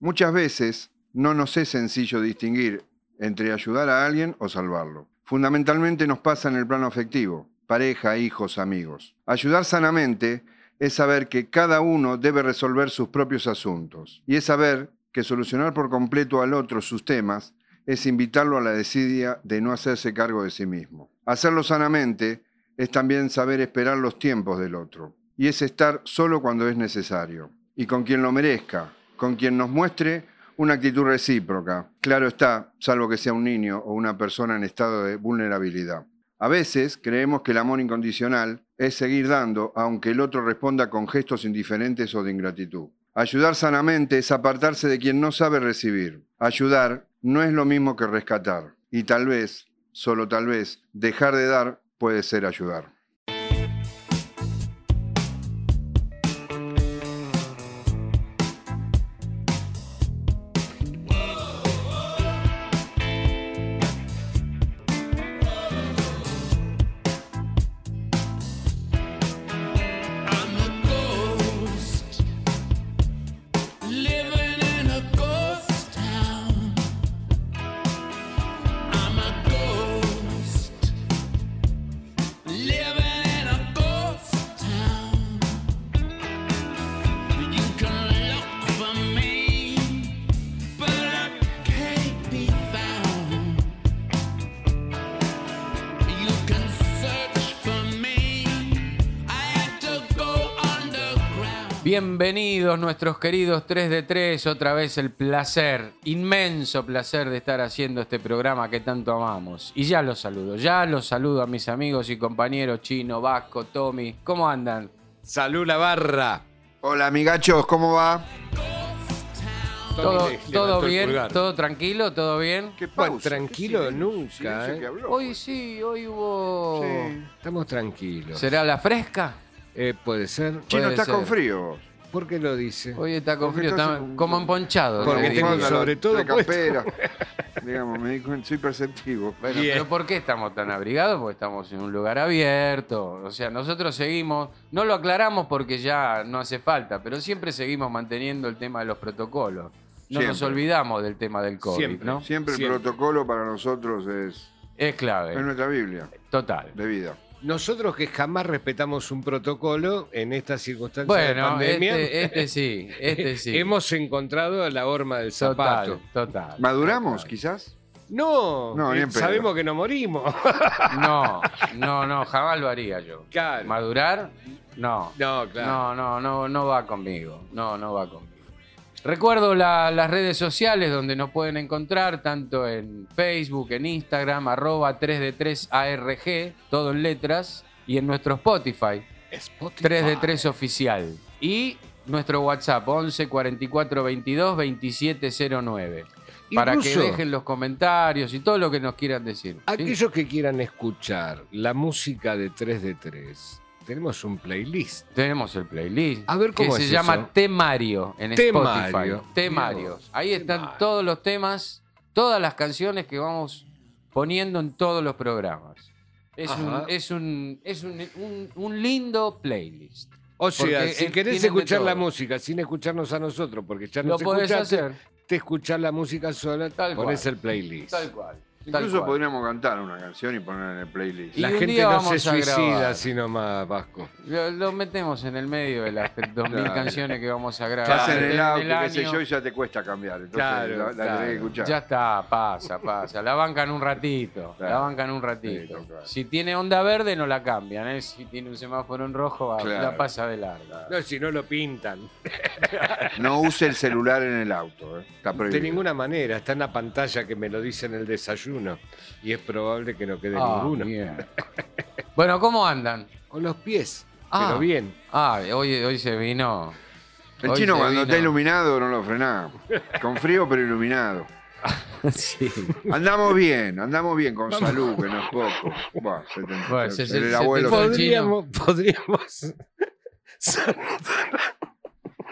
Muchas veces no nos es sencillo distinguir entre ayudar a alguien o salvarlo. Fundamentalmente nos pasa en el plano afectivo, pareja, hijos, amigos. Ayudar sanamente es saber que cada uno debe resolver sus propios asuntos y es saber que solucionar por completo al otro sus temas es invitarlo a la desidia de no hacerse cargo de sí mismo. Hacerlo sanamente es también saber esperar los tiempos del otro y es estar solo cuando es necesario y con quien lo merezca, con quien nos muestre una actitud recíproca. Claro está, salvo que sea un niño o una persona en estado de vulnerabilidad. A veces creemos que el amor incondicional es seguir dando, aunque el otro responda con gestos indiferentes o de ingratitud. Ayudar sanamente es apartarse de quien no sabe recibir. Ayudar no es lo mismo que rescatar. Y tal vez, solo tal vez, dejar de dar puede ser ayudar. Bienvenidos nuestros queridos 3 de 3, otra vez el placer, inmenso placer de estar haciendo este programa que tanto amamos. Y ya los saludo, ya los saludo a mis amigos y compañeros Chino, Vasco, Tommy, ¿cómo andan? Salud la barra. Hola amigachos, ¿cómo va? ¿Todo, todo bien? ¿Todo tranquilo? ¿Todo bien? ¿Qué Bueno, pausa? tranquilo ¿Qué silencio? nunca, Silencio ¿eh? Hoy pues. sí, hoy hubo... Sí. Estamos tranquilos. ¿Será la fresca? Eh, puede ser. Chino, Puede estás ser. con frío. ¿Por qué lo dice? Hoy está con Porque frío, estás está como emponchado. Porque te tengo sobre todo puesto. campera. Digamos, me di cuenta, soy perceptivo. Bueno, Bien. pero ¿por qué estamos tan abrigados? Porque estamos en un lugar abierto. O sea, nosotros seguimos, no lo aclaramos porque ya no hace falta, pero siempre seguimos manteniendo el tema de los protocolos. No nos Siempre. olvidamos del tema del COVID, Siempre. ¿no? Siempre el Siempre. protocolo para nosotros es, Es es clave. nuestra Biblia Total. de vida. Nosotros que jamás respetamos un protocolo en estas circunstancias de pandemia, este, este sí, este sí. hemos encontrado la horma del zapato. Total, total. ¿Maduramos, total. quizás? No, sabemos que no morimos. No, no, no, jamás lo haría yo. Claro. ¿Madurar? No. No, claro. No, no, no, no va conmigo. No, no va conmigo. Recuerdo la- las redes sociales donde nos pueden encontrar, tanto en Facebook, en Instagram, arroba 3D3ARG, todo en letras, y en nuestro Spotify, Spotify. 3D3 Oficial. Y nuestro WhatsApp, 11 44 22 2709. Para que dejen los comentarios y todo lo que nos quieran decir. ¿sí? Aquellos que quieran escuchar la música de 3 de 3, tenemos un playlist. Tenemos el playlist. A ver, ¿cómo que se llama? Temario en Spotify. Temario. Temario. Dios, Ahí están Temario. todos los temas, todas las canciones que vamos poniendo en todos los programas. Es, un, es, un, es un, un- un lindo playlist. O sea, Porque, si querés escuchar la música sin escucharnos a nosotros, porque ya Lo nos podés escuchaste, hacer. te escuchar la música sola, Tal pones cual. el playlist. Tal cual. Incluso podríamos cantar una canción y ponerla en el playlist. Y La un gente día no se vamos a suicida grabar. así nomás, Vasco. Lo, lo metemos en el medio de las 2.000 Claro. canciones que vamos a grabar. Estás en el auto, qué sé año. yo, y ya te cuesta cambiar. Entonces Claro, la, la claro. tenés que escuchar. Ya está, pasa, pasa. La bancan un ratito. La bancan un Sí, ratito. Si tiene onda verde, no la cambian. ¿eh? Si tiene un semáforo en rojo, va- Claro. la pasa de larga. No, si no lo pintan. No use el celular en el auto. ¿eh? Está prohibido. De ninguna manera, está en la pantalla que me lo dice en el Y es probable que no quede Ah, ninguno. bien. bueno, ¿cómo andan? Con los pies, Ah. pero bien. Ah, hoy, hoy se vino. El hoy chino cuando vino- está iluminado no lo frenamos. Con frío pero iluminado. sí. Andamos bien, andamos bien con salud, que no es poco. Buah, se te- Bueno, se- se- se- el se abuelo te chino. Podríamos, podríamos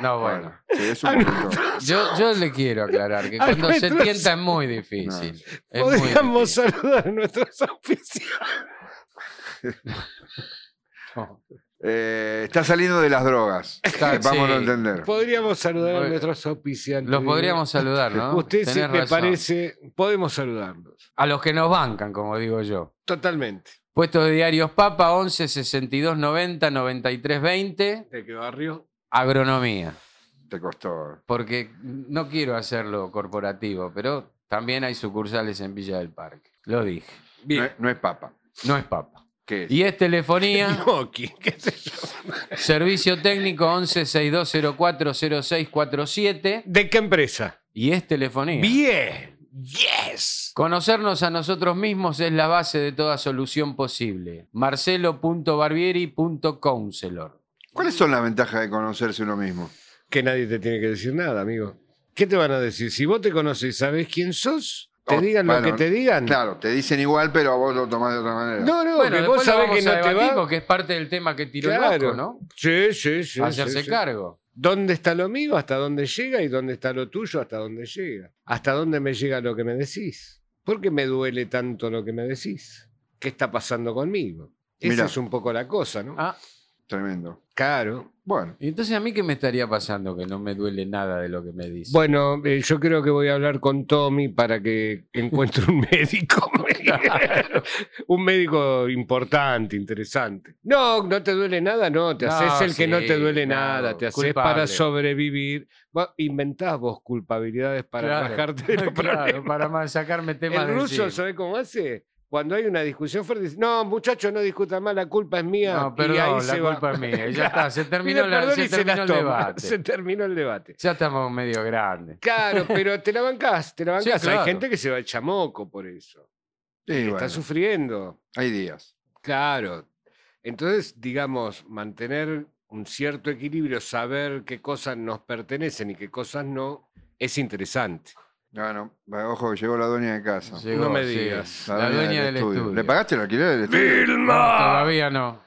No, bueno. Bueno, sí, es un momento. Yo, yo le quiero aclarar que A cuando se nuestros- tienta es muy difícil. Es muy podríamos difícil. saludar a nuestros auspiciadores. No. Eh, está saliendo de las drogas. Está- Vamos a sí. entender. Podríamos saludar a Bueno, nuestros auspiciantes. Los podríamos saludar, ¿no? Usted sí Tenés me razón. parece, podemos saludarlos. A los que nos bancan, como digo yo. Totalmente. Puesto de diarios Papa 11 62 90 93 20. ¿De qué barrio? Agronomía. Te costó. Porque no quiero hacerlo corporativo, pero también hay sucursales en Villa del Parque. Lo dije. No Bien. es, no es papa. No es Papa. ¿Qué es? Y es telefonía, qué sé yo. servicio técnico 11 6204 0647. ¿De qué empresa? Y es telefonía. Bien. Yes. Conocernos a nosotros mismos es la base de toda solución posible. marcelo.barbieri.counselor. ¿Cuáles son las ventajas de conocerse uno mismo? Que nadie te tiene que decir nada, amigo. ¿Qué te van a decir? Si vos te conoces y sabés quién sos, te Oh, digan lo que te digan. Claro, te dicen igual, pero a vos lo tomás de otra manera. No, no, Bueno, que después vos sabés que no te va. porque es parte del tema que tiró el. Vasco, ¿no? Sí, sí, sí. Hacerse sí, sí. cargo. ¿Dónde está lo mío? ¿Hasta dónde llega? ¿Y dónde está lo tuyo? ¿Hasta dónde llega? ¿Hasta dónde me llega lo que me decís? ¿Por qué me duele tanto lo que me decís? ¿Qué está pasando conmigo? Esa Mirá. es un poco la cosa, ¿no? Ah, Tremendo. Claro. Bueno, y entonces a mí qué me estaría pasando que no me duele nada de lo que me dice. Bueno, eh, yo creo que voy a hablar con Tommy para que encuentre un médico. un médico importante, interesante. No, no te duele nada, no. Te No, haces el que no te duele claro, nada. Te haces culpable. para sobrevivir. Vos inventás vos culpabilidades para Claro, bajarte de los claro, problemas. para sacarme temas El de ruso. ¿sabe cómo hace? Cuando hay una discusión fuerte, dice, no, muchachos, no discutan más, la culpa es mía. No, y perdón, ahí la se va. culpa es mía. Y ya está, se terminó, la- se y se el toma. debate. Se terminó el debate. Ya estamos medio grandes. Claro, pero te la bancás, te la Sí, bancás. claro. Hay gente que se va al chamoco por eso. sí, Está bueno, sufriendo. hay días. Claro. Entonces, digamos, mantener un cierto equilibrio, saber qué cosas nos pertenecen y qué cosas no, es interesante. Bueno, ojo, que llegó la dueña de casa. Llegó, No me sí, digas. La, dueña del estudio. ¿Le pagaste el alquiler del estudio? No, todavía no.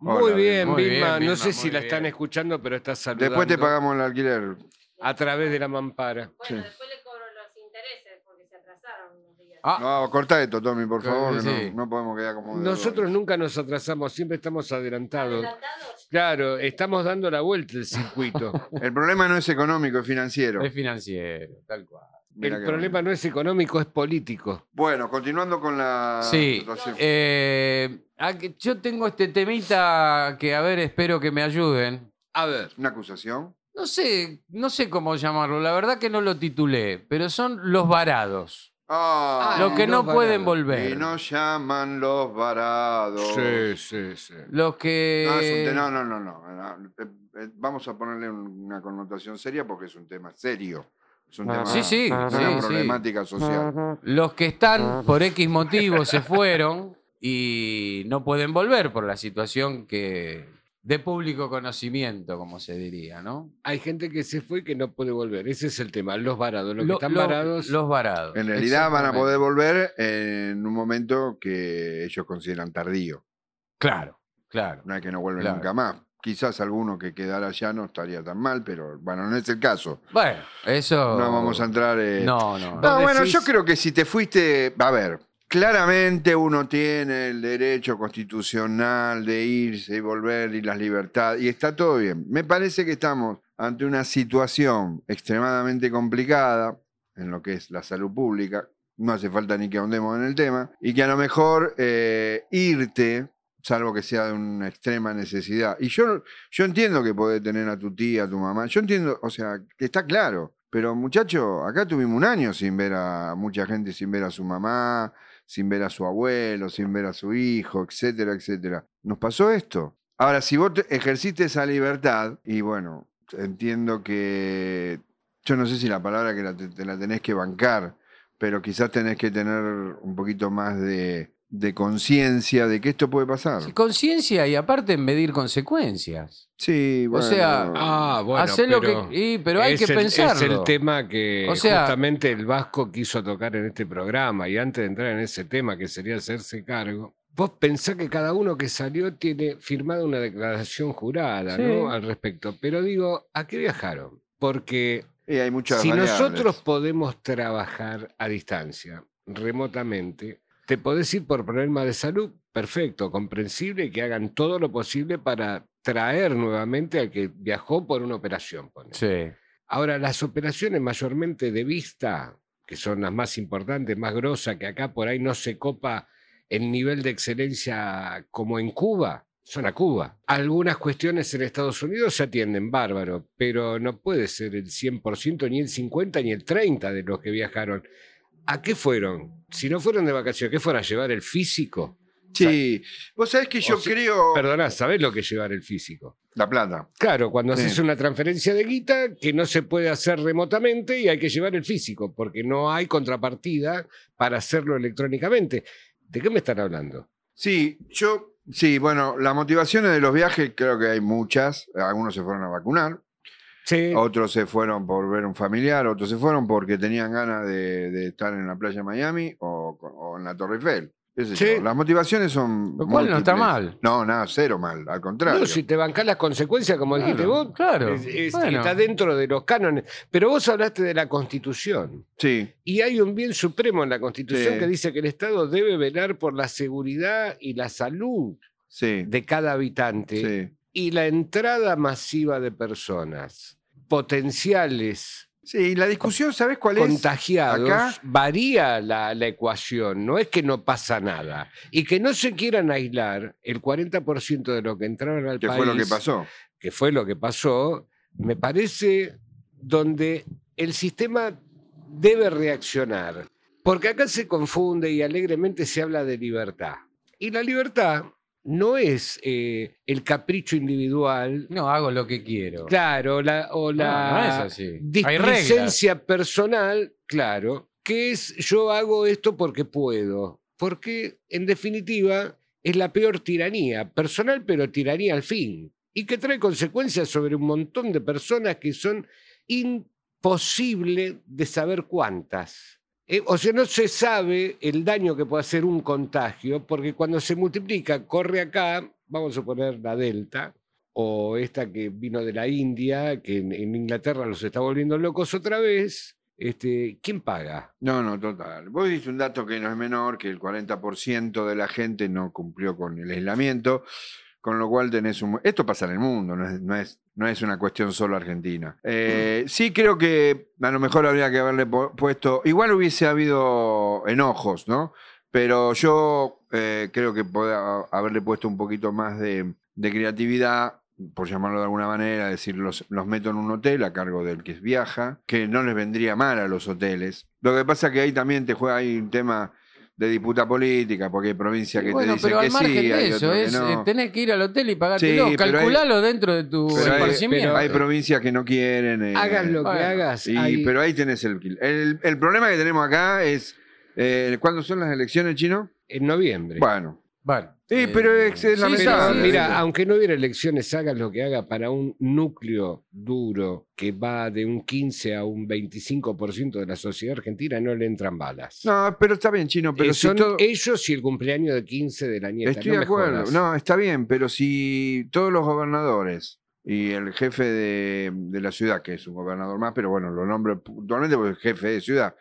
Muy Hola, bien, muy bien, Vilma. No Vilma, sé si la están escuchando, pero está saludando Después te pagamos el alquiler. a través de la mampara. Sí. Bueno, después le cobro los intereses porque se atrasaron unos días. Ah, No, corta esto, Tommy, por favor, que no, no podemos quedar como. Nosotros nunca nos atrasamos, siempre estamos adelantados. ¿Adelantados? Claro, estamos dando la vuelta el circuito. El problema no es económico, es financiero. es financiero, tal cual. El problema no es económico, es político. Bueno, continuando con la Sí, situación. eh, aquí- yo tengo este temita que, a ver, espero que me ayuden. A ver. Una acusación. No sé, no sé cómo llamarlo, la verdad que no lo titulé, pero son los varados. Ah, los que los no pueden varados. volver. Y nos llaman los varados. Sí, sí, sí. Los que... No, es un te- no, no, no, no, no. Eh, eh, Vamos a ponerle un- una connotación seria porque es un tema serio. Es un tema Sí, sí, es una sí, sí. problemática social. Los que están por X motivo se fueron y no pueden volver por la situación que de público conocimiento, como se diría, ¿no? Hay gente que se fue y que no puede volver. Ese es el tema. Los varados. Los Lo- que están lo- varados. Los varados. En realidad van a poder volver en un momento que ellos consideran tardío. Claro, claro. No es que no vuelven Claro. nunca más. Quizás alguno que quedara allá no estaría tan mal, pero bueno, no es el caso. Bueno, eso... No vamos a entrar. eh, No, no. No, Vos bueno, decís- yo creo que si te fuiste, a ver, claramente uno tiene el derecho constitucional de irse y volver y las libertades, y está todo bien. Me parece que estamos ante una situación extremadamente complicada en lo que es la salud pública, no hace falta ni que ahondemos en el tema, y que a lo mejor eh, irte, salvo que sea de una extrema necesidad, y yo, yo entiendo que podés tener a tu tía, a tu mamá, yo entiendo, o sea, que está claro, pero muchacho, acá tuvimos un año sin ver a mucha gente, sin ver a su mamá, sin ver a su abuelo, sin ver a su hijo, etcétera, etcétera. Nos pasó esto. Ahora, si vos te- ejerciste esa libertad, y bueno, entiendo que yo no sé si la palabra que la te la tenés que bancar, pero quizás tenés que tener un poquito más de, de conciencia de que esto puede pasar. Sí, Conciencia y aparte medir consecuencias. Sí, bueno. sea, Ah, bueno. Hacer lo pero que. y- pero hay que el, pensarlo. Es el tema que O sea- justamente el Vasco quiso tocar en este programa. Y antes de entrar en ese tema, que sería hacerse cargo, vos pensás que cada uno que salió tiene firmada una declaración jurada, Sí. ¿no? Al respecto. Pero digo, ¿a qué viajaron? Porque Y hay muchas si variables. nosotros podemos trabajar a distancia, remotamente, Te podés ir por problemas de salud, perfecto, comprensible, que hagan todo lo posible para traer nuevamente al que viajó por una operación. Sí. Ahora, las operaciones mayormente de vista, que son las más importantes, más grosas, que acá por ahí no se copa el nivel de excelencia como en Cuba, son a Cuba. Algunas cuestiones en Estados Unidos se atienden bárbaro, pero no puede ser el 100%, ni el 50%, ni el 30% de los que viajaron. ¿A qué fueron? Si no fueron de vacaciones, ¿qué fueron a llevar el físico? Sí, vos sabés que yo O sea, creo... Perdona, ¿sabés lo que es llevar el físico? La plata. Claro, cuando Sí. haces una transferencia de guita que no se puede hacer remotamente y hay que llevar el físico, porque no hay contrapartida para hacerlo electrónicamente. ¿De qué me están hablando? Sí, yo... Sí, bueno, las motivaciones de los viajes creo que hay muchas. Algunos se fueron a vacunar, Sí, otros se fueron por ver un familiar, otros se fueron porque tenían ganas de, de estar en la playa de Miami o, o en la Torre Eiffel. Sí. Las motivaciones son. Lo cual no está mal. No, nada, cero mal, al contrario. no, si te bancás las consecuencias, como dijiste vos, claro. es- es- Bueno. está dentro de los cánones. Pero vos hablaste de la Constitución. Sí, Y hay un bien supremo en la Constitución Sí. que dice que el Estado debe velar por la seguridad y la salud sí, de cada habitante. sí. y la entrada masiva de personas potenciales Sí, la discusión, ¿sabes cuál es? contagiados Acá- varía la, la ecuación, no es que no pasa nada. Y que no se quieran aislar el 40% de lo que entraron al Que país, fue lo que pasó. que fue lo que pasó, me parece donde el sistema debe reaccionar. Porque acá se confunde y alegremente se habla de libertad. Y la libertad no es eh, el capricho individual, No, hago lo que quiero. claro, la, o No, la no displicencia personal, claro, que es yo hago esto porque puedo. Porque, en definitiva, es la peor tiranía, personal, pero tiranía al fin. Y que trae consecuencias sobre un montón de personas que son imposible de saber cuántas. Eh, o sea, no se sabe el daño que puede hacer un contagio, porque cuando se multiplica, corre acá, vamos a suponer la Delta, o esta que vino de la India, que en, Inglaterra los está volviendo locos otra vez. Este, ¿Quién paga? No, no, total. Vos diste un dato que no es menor, que el 40% de la gente no cumplió con el aislamiento, con lo cual tenés un... Esto pasa en el mundo, no es, no es, no es una cuestión solo argentina. Eh, sí creo que a lo mejor habría que haberle pu- puesto... Igual hubiese habido enojos, ¿no? Pero yo eh, creo que podía haberle puesto un poquito más de, de creatividad, por llamarlo de alguna manera, decir, los, los meto en un hotel a cargo del que viaja, que no les vendría mal a los hoteles. Lo que pasa que ahí también te juega hay un tema de disputa política, porque hay provincias que bueno, te dicen pero que al margen sí, de hay eso, otros que es, no. tenés que ir al hotel y pagártelo. Sí, pero hay- Calculalo dentro de tu Pero hay, esparcimiento. hay provincias que no quieren. eh, Hagas lo que hagas. y- hay- Pero ahí tenés el, el El problema que tenemos acá es. Eh, ¿Cuándo son las elecciones, chino? en noviembre. Bueno. Sí, eh, pero es, es sí, lamentable. Pero sí, mira, sí. aunque no hubiera elecciones, hagas lo que haga para un núcleo duro que va de un 15 a un 25% de la sociedad argentina, no le entran balas. No, pero está bien, chino. Pero Eh, si son todo- ellos y el cumpleaños de 15 de la nieta. Estoy no de acuerdo. jodas. No, está bien, pero si todos los gobernadores y el jefe de, de la ciudad, que es un gobernador más, pero bueno, lo nombro puntualmente porque es jefe de ciudad,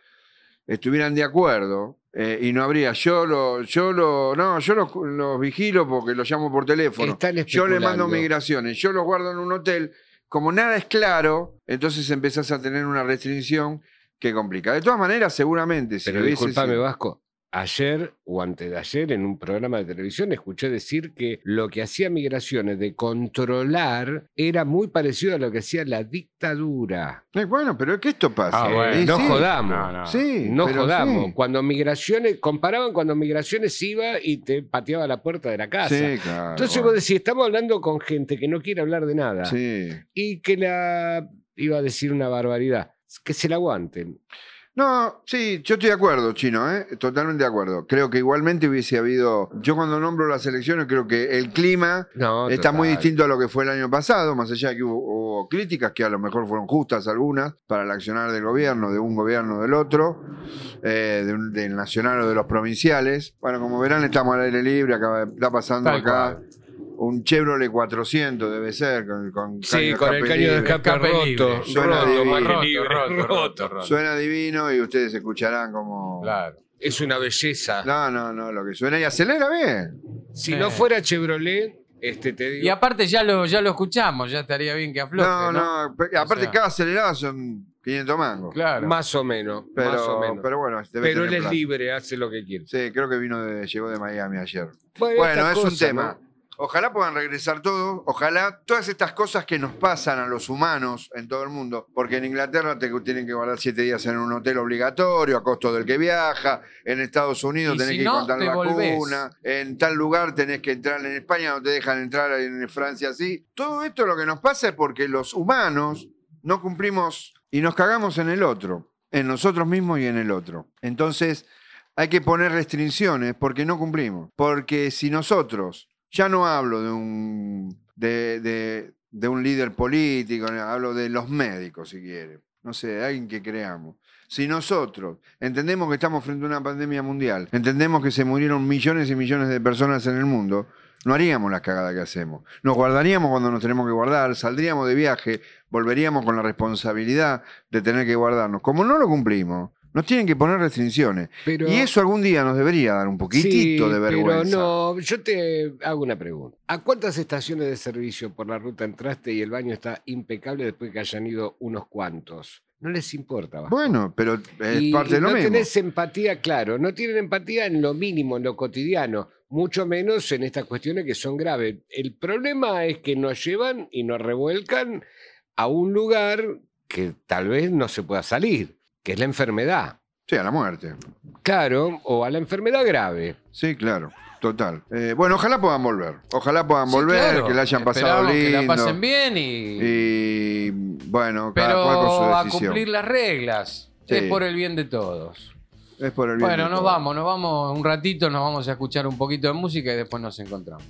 estuvieran de acuerdo eh, y no habría, yo lo, yo lo, no, yo los, los vigilo porque los llamo por teléfono. Están Yo le mando migraciones, yo los guardo en un hotel. Como nada es claro, entonces empezás a tener una restricción que complica. De todas maneras, seguramente, si Pero disculpame, Vasco. Ayer o antes de ayer, en un programa de televisión, escuché decir que lo que hacía Migraciones de controlar era muy parecido a lo que hacía la dictadura. Eh, bueno, pero es que esto pasa. Ah, bueno. Eh, no sí. jodamos. No, no. Sí, No jodamos. sí. Cuando Migraciones, comparaban cuando Migraciones iba y te pateaba la puerta de la casa. Sí, claro. Entonces bueno. vos decís, estamos hablando con gente que no quiere hablar de nada Sí. y que la, iba a decir una barbaridad, que se la aguanten. No, sí, yo estoy de acuerdo, Chino, ¿eh? totalmente de acuerdo. Creo que igualmente hubiese habido. Yo cuando nombro las elecciones, creo que el clima No, está muy distinto a lo que fue el año pasado, más allá de que hubo, hubo críticas que a lo mejor fueron justas algunas para el accionar del gobierno, de un gobierno o del otro, eh, de un- del nacional o de los provinciales. Bueno, como verán, estamos al aire libre, acaba, está pasando Tal acá. cual. Un Chevrolet 400 debe ser, con, con Sí, caño con el caño de libre. escape Escape roto. libre. Suena roto, divino. roto, libre, roto, roto, roto. roto. Suena divino y ustedes escucharán como... Claro. Es una belleza. No, no, no, lo que suena y acelera bien. Si Eh. no fuera Chevrolet, este te digo. Y aparte ya lo, ya lo escuchamos, ya estaría bien que afloje. No, No, pe- aparte sea- cada acelerada son 500 mangos. Claro. Más o menos. más o Pero, menos. pero bueno, debe Pero él es plata. libre, hace lo que quiere. Sí, creo que vino de, llegó de Miami ayer. Bueno, es un tema. Ojalá puedan regresar todos, ojalá todas estas cosas que nos pasan a los humanos en todo el mundo, porque en Inglaterra te tienen que guardar siete días en un hotel obligatorio a costo del que viaja, en Estados Unidos Y tenés si que ir no, con tal te volvés. vacuna, en tal lugar tenés que entrar en España, no te dejan entrar en Francia así. Todo esto lo que nos pasa es porque los humanos no cumplimos y nos cagamos en el otro, en nosotros mismos y en el otro. Entonces hay que poner restricciones porque no cumplimos. Porque si nosotros, ya no hablo de un, de, de- de un líder político, hablo de los médicos si quiere, no sé, alguien que creamos. Si nosotros entendemos que estamos frente a una pandemia mundial, entendemos que se murieron millones y millones de personas en el mundo, no haríamos las cagadas que hacemos. Nos guardaríamos cuando nos tenemos que guardar, saldríamos de viaje, volveríamos con la responsabilidad de tener que guardarnos. Como no lo cumplimos, nos tienen que poner restricciones. Pero- Y eso algún día nos debería dar un poquitito Sí, de vergüenza. Pero no, yo te hago una pregunta. ¿A cuántas estaciones de servicio por la ruta entraste y el baño está impecable después que hayan ido unos cuantos? No les importa. Vasco. Bueno, pero es Y- parte de lo no mismo. tenés empatía, claro, no tienen empatía en lo mínimo, en lo cotidiano, mucho menos en estas cuestiones que son graves. El problema es que nos llevan y nos revuelcan a un lugar que tal vez no se pueda salir, que es la enfermedad. Sí, a la muerte. Claro, o a la enfermedad grave. Sí, claro. Total. Eh, bueno, ojalá puedan volver. Ojalá puedan Sí, volver, claro. que la hayan pasado Esperamos lindo. Que la pasen bien y. Y bueno, cada cual con pero su a decisión. cumplir las reglas. Sí. Es por el bien de todos. Es por el bien Bueno, de nos todos. vamos, nos vamos un ratito, nos vamos a escuchar un poquito de música y después nos encontramos.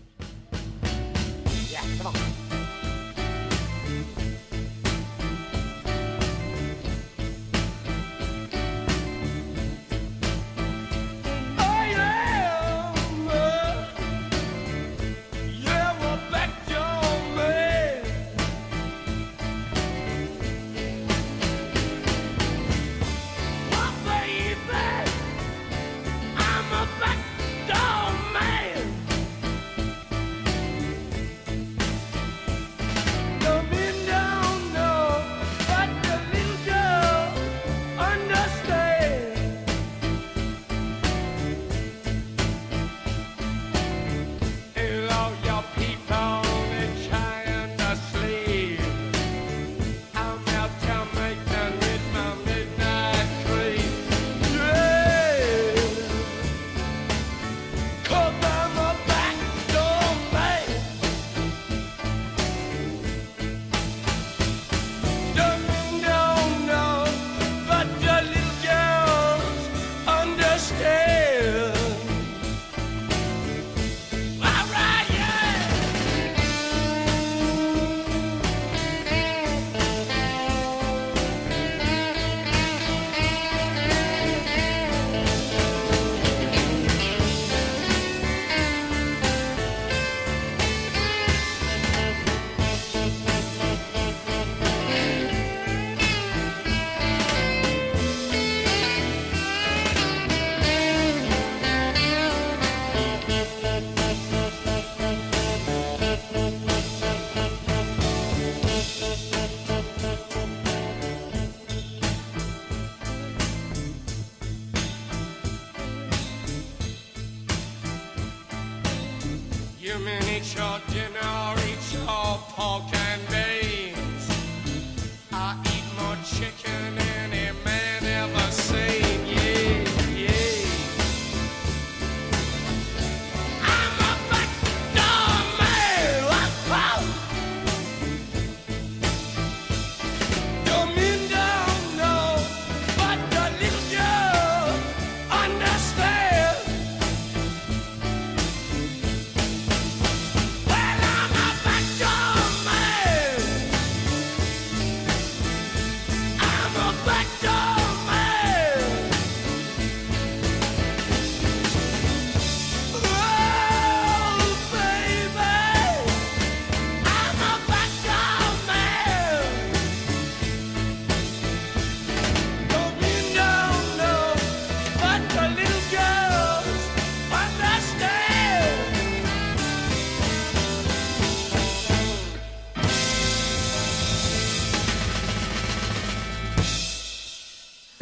nature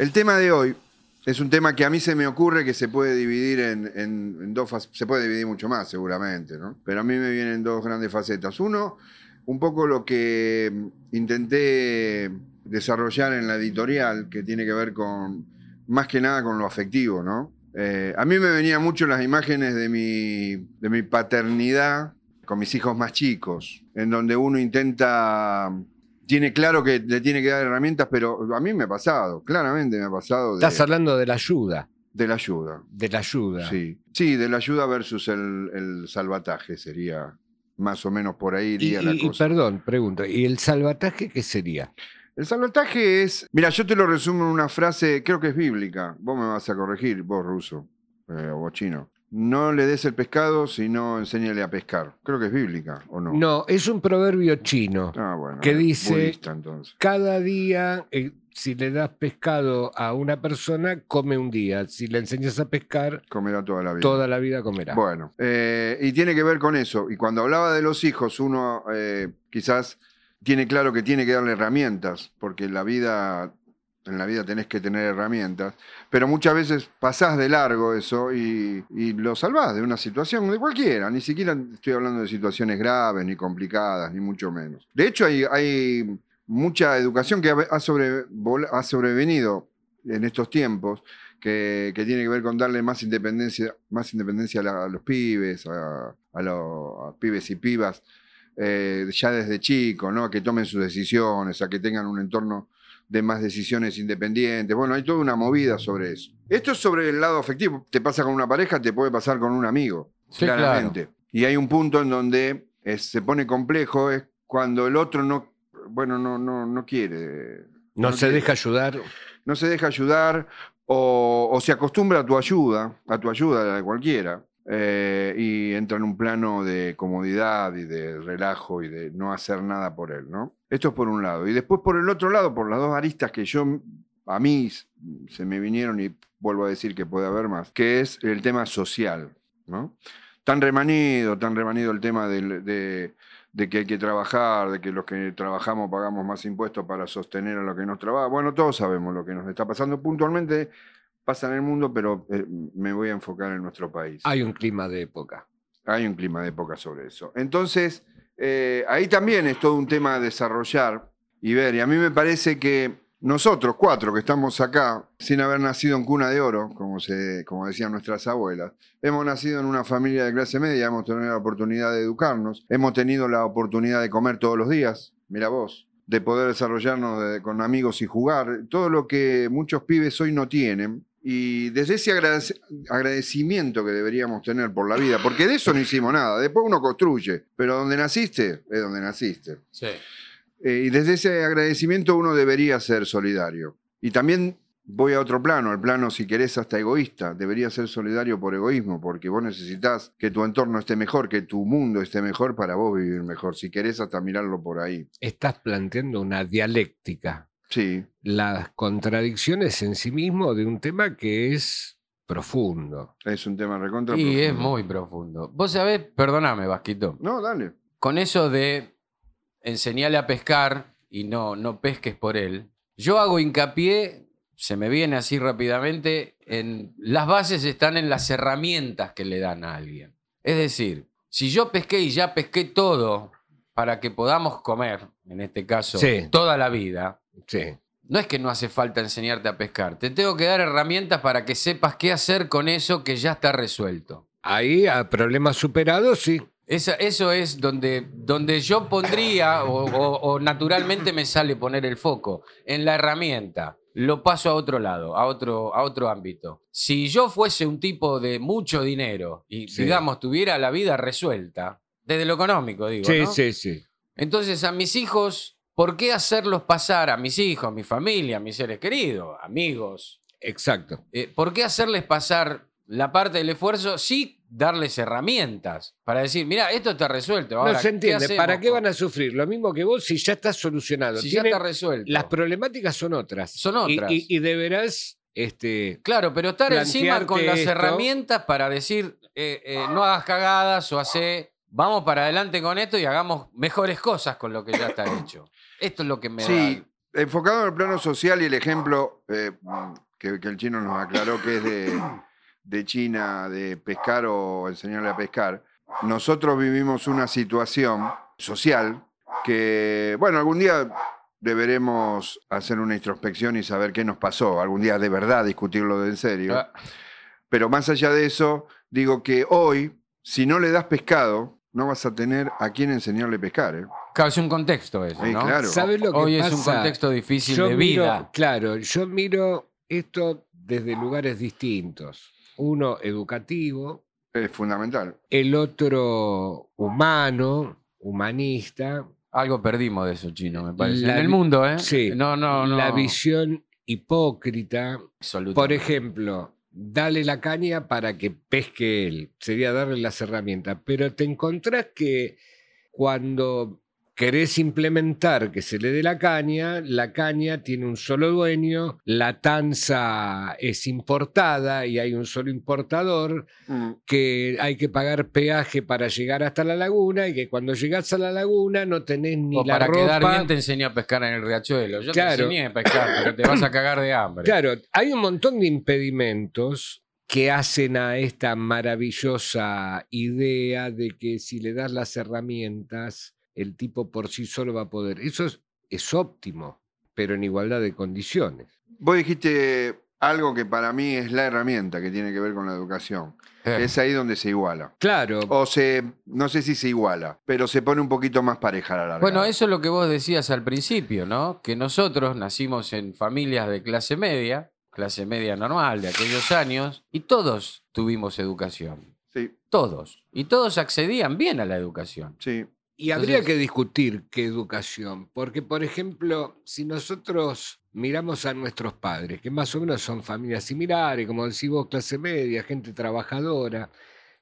El tema de hoy es un tema que a mí se me ocurre que se puede dividir en, dos facetas. Se puede dividir mucho más, seguramente, ¿no? Pero a mí me vienen dos grandes facetas. Uno, un poco lo que intenté desarrollar en la editorial, que tiene que ver con, más que nada con lo afectivo, ¿no? Eh, a mí me venían mucho las imágenes de mi, de mi paternidad con mis hijos más chicos, en donde uno intenta tiene claro que le tiene que dar herramientas, pero a mí me ha pasado, claramente me ha pasado de, Estás hablando de la ayuda, de la ayuda. de la ayuda. Sí. sí, de la ayuda versus el, el salvataje sería más o menos por ahí Y, iría la y- y cosa. perdón, pregunto, ¿y el salvataje qué sería? El salvataje es, mira, yo te lo resumo en una frase, creo que es bíblica, vos me vas a corregir, vos ruso eh, o chino. No le des el pescado, sino enséñale a pescar. Creo que es bíblica, ¿o no? No, es un proverbio chino. Ah, bueno. que es dice- budista. Cada día, eh, si le das pescado a una persona, come un día. Si le enseñas a pescar, Comerá toda la vida. toda la vida comerá. Bueno, eh, y tiene que ver con eso. Y cuando hablaba de los hijos, uno eh, quizás tiene claro que tiene que darle herramientas, porque la vida, en la vida tenés que tener herramientas, pero muchas veces pasás de largo eso y, lo salvás de una situación, de cualquiera, ni siquiera estoy hablando de situaciones graves, ni complicadas, ni mucho menos. De hecho, hay, mucha educación que ha, sobrevenido en estos tiempos que, tiene que ver con darle más independencia, más independencia a, los pibes, a, los pibes y pibas, eh, ya desde chico, ¿no? A que tomen sus decisiones, a que tengan un entorno de más decisiones independientes. Bueno, hay toda una movida sobre eso. Esto es sobre el lado afectivo. Te pasa con una pareja, te puede pasar con un amigo, Sí, claramente. Y hay un punto en donde eh, se pone complejo, es cuando el otro no, bueno, no, no, no quiere no no se deja ayudar. no se deja ayudar o, o se acostumbra a tu ayuda, a tu ayuda, la de cualquiera, eh, y entra en un plano de comodidad y de relajo y de no hacer nada por él, ¿no? Esto es por un lado. Y después por el otro lado, por las dos aristas que yo, a mí se me vinieron y vuelvo a decir que puede haber más, que es el tema social, ¿no? Tan remanido, tan remanido el tema de que hay que trabajar, de que los que trabajamos pagamos más impuestos para sostener a los que nos trabajan. Bueno, todos sabemos lo que nos está pasando. Puntualmente pasa en el mundo, pero eh, me voy a enfocar en nuestro país. Hay un clima de época. Hay un clima de época sobre eso. Entonces, eh, ahí también es todo un tema a desarrollar y ver. Y a mí me parece que nosotros cuatro que estamos acá, sin haber nacido en cuna de oro, como, se, como decían nuestras abuelas, hemos nacido en una familia de clase media, hemos tenido la oportunidad de educarnos, hemos tenido la oportunidad de comer todos los días, mira vos, de poder desarrollarnos de- con amigos y jugar, todo lo que muchos pibes hoy no tienen. Y desde ese agradec- agradecimiento que deberíamos tener por la vida, porque de eso no hicimos nada, después uno construye, pero donde naciste es donde naciste. Sí. Eh, y desde ese agradecimiento uno debería ser solidario. Y también voy a otro plano, al plano, si querés, hasta egoísta. Debería ser solidario por egoísmo, porque vos necesitas que tu entorno esté mejor, que tu mundo esté mejor para vos vivir mejor. Si querés, hasta mirarlo por ahí. Estás planteando una dialéctica. Sí, Las contradicciones en sí mismo de un tema que es profundo. es un tema recontra. Y es muy profundo. Vos sabés, perdóname, Vasquito, No, dale. con eso de enseñarle a pescar y no, no pesques por él, yo hago hincapié, se me viene así rápidamente, en las bases están en las herramientas que le dan a alguien. Es decir, si yo pesqué y ya pesqué todo para que podamos comer, en este caso, Sí. toda la vida, Sí. no es que no hace falta enseñarte a pescar, te tengo que dar herramientas para que sepas qué hacer con eso que ya está resuelto. Ahí, a problemas superados, sí. Esa- eso es donde, donde yo pondría, o, o- o naturalmente me sale poner el foco, en la herramienta. Lo paso a otro lado, a otro, a otro ámbito. Si yo fuese un tipo de mucho dinero y, Sí. digamos, tuviera la vida resuelta, desde lo económico, digo, Sí, ¿no? sí, sí. Entonces, a mis hijos, ¿por qué hacerlos pasar a mis hijos, a mi familia, a mis seres queridos, amigos? Exacto. Eh, ¿Por qué hacerles pasar la parte del esfuerzo? Sí, darles herramientas para decir, mira, esto está resuelto. Ahora, no se entiende. ¿qué ¿Para qué van a sufrir? Lo mismo que vos si ya está solucionado. Si ya está resuelto. Las problemáticas son otras. Son otras. Y, y deberás, este, Claro, pero estar encima con las esto. herramientas para decir, eh, eh, no hagas cagadas o hace, vamos para adelante con esto y hagamos mejores cosas con lo que ya está hecho. Esto es lo que me Sí, da. enfocado en el plano social y el ejemplo eh, que, que el chino nos aclaró que es de, de China, de pescar o enseñarle a pescar, nosotros vivimos una situación social que, bueno, algún día deberemos hacer una introspección y saber qué nos pasó, algún día de verdad discutirlo de en serio. Ah, Pero más allá de eso, digo que hoy, si no le das pescado, no vas a tener a quién enseñarle a pescar. ¿eh? claro, es un contexto eso, Sí, claro. ¿Sabes lo que Hoy pasa? es un contexto difícil Yo de miro- vida. Claro, yo miro esto desde lugares distintos. Uno educativo, Es fundamental. el otro humano, humanista, Algo perdimos de eso, chino, me parece. La en el mundo, ¿eh? sí, No, no, no. la visión hipócrita. Absolutamente. Por ejemplo, dale la caña para que pesque él, sería darle las herramientas, pero te encontrás que cuando querés implementar que se le dé la caña, la caña tiene un solo dueño, la tanza es importada y hay un solo importador, Mm, que hay que pagar peaje para llegar hasta la laguna y que cuando llegás a la laguna no tenés ni O la para ropa. quedar bien te enseñé a pescar en el riachuelo. Yo Claro. te enseñé a pescar, pero te vas a cagar de hambre. Claro, hay un montón de impedimentos que hacen a esta maravillosa idea de que si le das las herramientas, el tipo por sí solo va a poder. Eso es, es óptimo, pero en igualdad de condiciones. Vos dijiste algo que para mí es la herramienta que tiene que ver con la educación. Eh, Es ahí donde se iguala. Claro, O se, no sé si se iguala, pero se pone un poquito más pareja a la larga. Bueno, eso es lo que vos decías al principio, ¿no? Que nosotros nacimos en familias de clase media, clase media normal de aquellos años, y todos tuvimos educación. Sí, Todos. Y todos accedían bien a la educación. sí. Y habría entonces- que discutir qué educación, porque por ejemplo, si nosotros miramos a nuestros padres, que más o menos son familias similares, como decís vos, clase media, gente trabajadora,